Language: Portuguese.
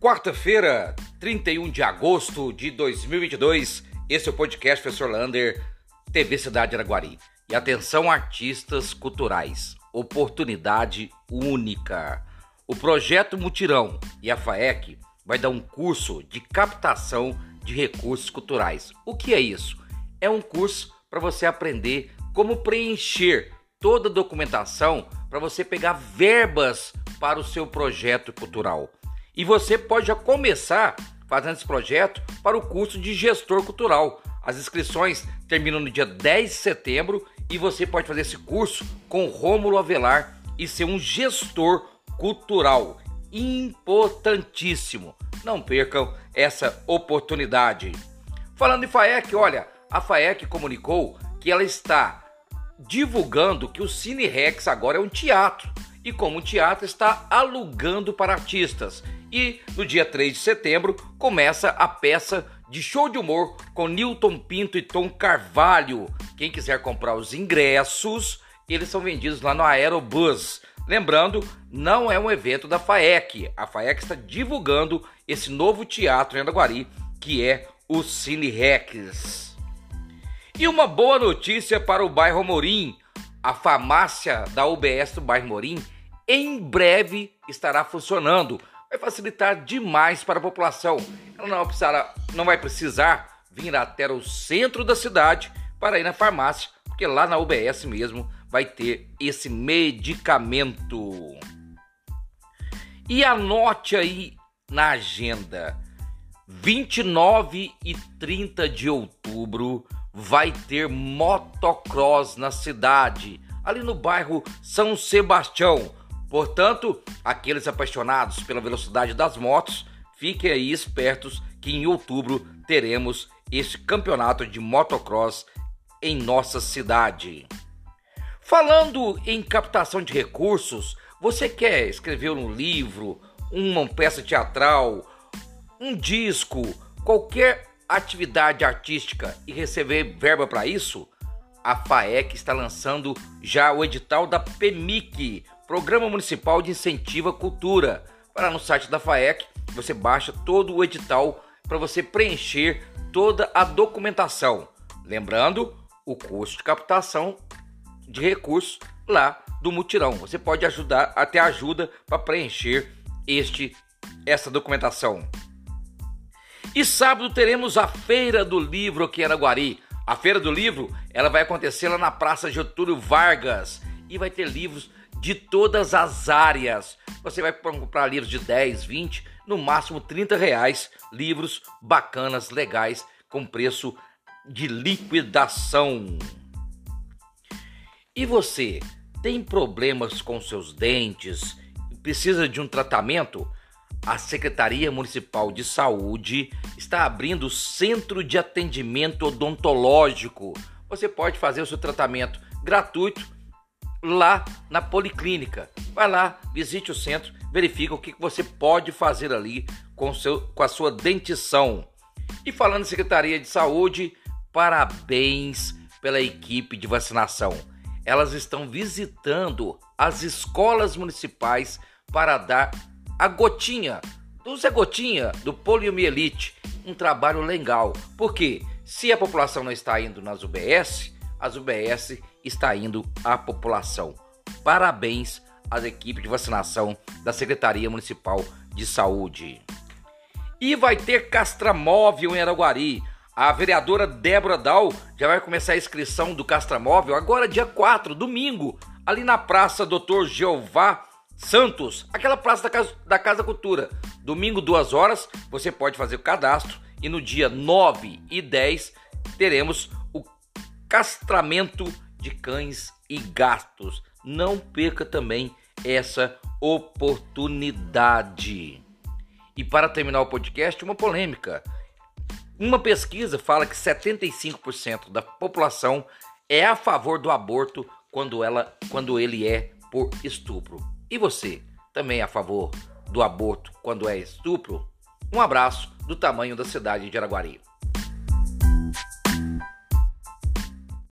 Quarta-feira, 31 de agosto de 2022, esse é o podcast Professor Lander, TV Cidade Araguari. E atenção, artistas culturais, oportunidade única. O projeto Mutirão e a FAEC vai dar um curso de captação de recursos culturais. O que é isso? É um curso para você aprender como preencher toda a documentação para você pegar verbas para o seu projeto cultural. E você pode já começar fazendo esse projeto para o curso de gestor cultural. As inscrições terminam no dia 10 de setembro e você pode fazer esse curso com Rômulo Avelar e ser um gestor cultural. Importantíssimo. Não percam essa oportunidade. Falando em FAEC, olha, a FAEC comunicou que ela está divulgando que o Cine Rex agora é um teatro e como um teatro está alugando para artistas. E no dia 3 de setembro começa a peça de show de humor com Newton Pinto e Tom Carvalho. Quem quiser comprar os ingressos, eles são vendidos lá no Aerobus. Lembrando, não é um evento da FAEC. A FAEC está divulgando esse novo teatro em Andaguari, que é o Cine Rex. E uma boa notícia para o bairro Morim. A farmácia da UBS do bairro Morim em breve estará funcionando. Vai facilitar demais para a população. Ela não, não vai precisar vir até o centro da cidade para ir na farmácia, porque lá na UBS mesmo vai ter esse medicamento. E anote aí na agenda: 29 e 30 de outubro vai ter motocross na cidade, ali no bairro São Sebastião. Portanto, aqueles apaixonados pela velocidade das motos, fiquem aí espertos que em outubro teremos este campeonato de motocross em nossa cidade. Falando em captação de recursos, você quer escrever um livro, uma peça teatral, um disco, qualquer atividade artística e receber verba para isso? A FAEC está lançando já o edital da PEMIC, Programa Municipal de Incentivo à Cultura. Vai lá no site da FAEC, você baixa todo o edital para você preencher toda a documentação. Lembrando, o curso de captação de recursos lá do mutirão. Você pode ajudar até ajuda para preencher este essa documentação. E sábado teremos a Feira do Livro aqui em Araguari. A Feira do Livro ela vai acontecer lá na Praça Getúlio Vargas e vai ter livros de todas as áreas. Você vai comprar livros de 10, 20, no máximo 30 reais. Livros bacanas, legais, com preço de liquidação. E você tem problemas com seus dentes? Precisa de um tratamento? A Secretaria Municipal de Saúde está abrindo o Centro de Atendimento Odontológico. Você pode fazer o seu tratamento gratuito lá na Policlínica. Vai lá, visite o centro, verifica o que você pode fazer ali com, seu, com a sua dentição. E falando em Secretaria de Saúde, parabéns pela equipe de vacinação. Elas estão visitando as escolas municipais para dar a gotinha, do Zé Gotinha, do poliomielite, um trabalho legal. Porque se a população não está indo nas UBS, as UBS está indo à população. Parabéns às equipes de vacinação da Secretaria Municipal de Saúde. E vai ter castramóvel em Araguari. A vereadora Débora Dal já vai começar a inscrição do castramóvel agora dia 4, domingo, ali na Praça Doutor Jeová Santos, aquela praça da Casa, da Casa Cultura. Domingo, duas horas, você pode fazer o cadastro e no dia 9 e 10 teremos o castramento de cães e gatos. Não perca também essa oportunidade. E para terminar o podcast, uma polêmica. Uma pesquisa fala que 75% da população é a favor do aborto quando, ela, quando ele é por estupro. E você, também é a favor do aborto quando é estupro? Um abraço do tamanho da cidade de Araguari.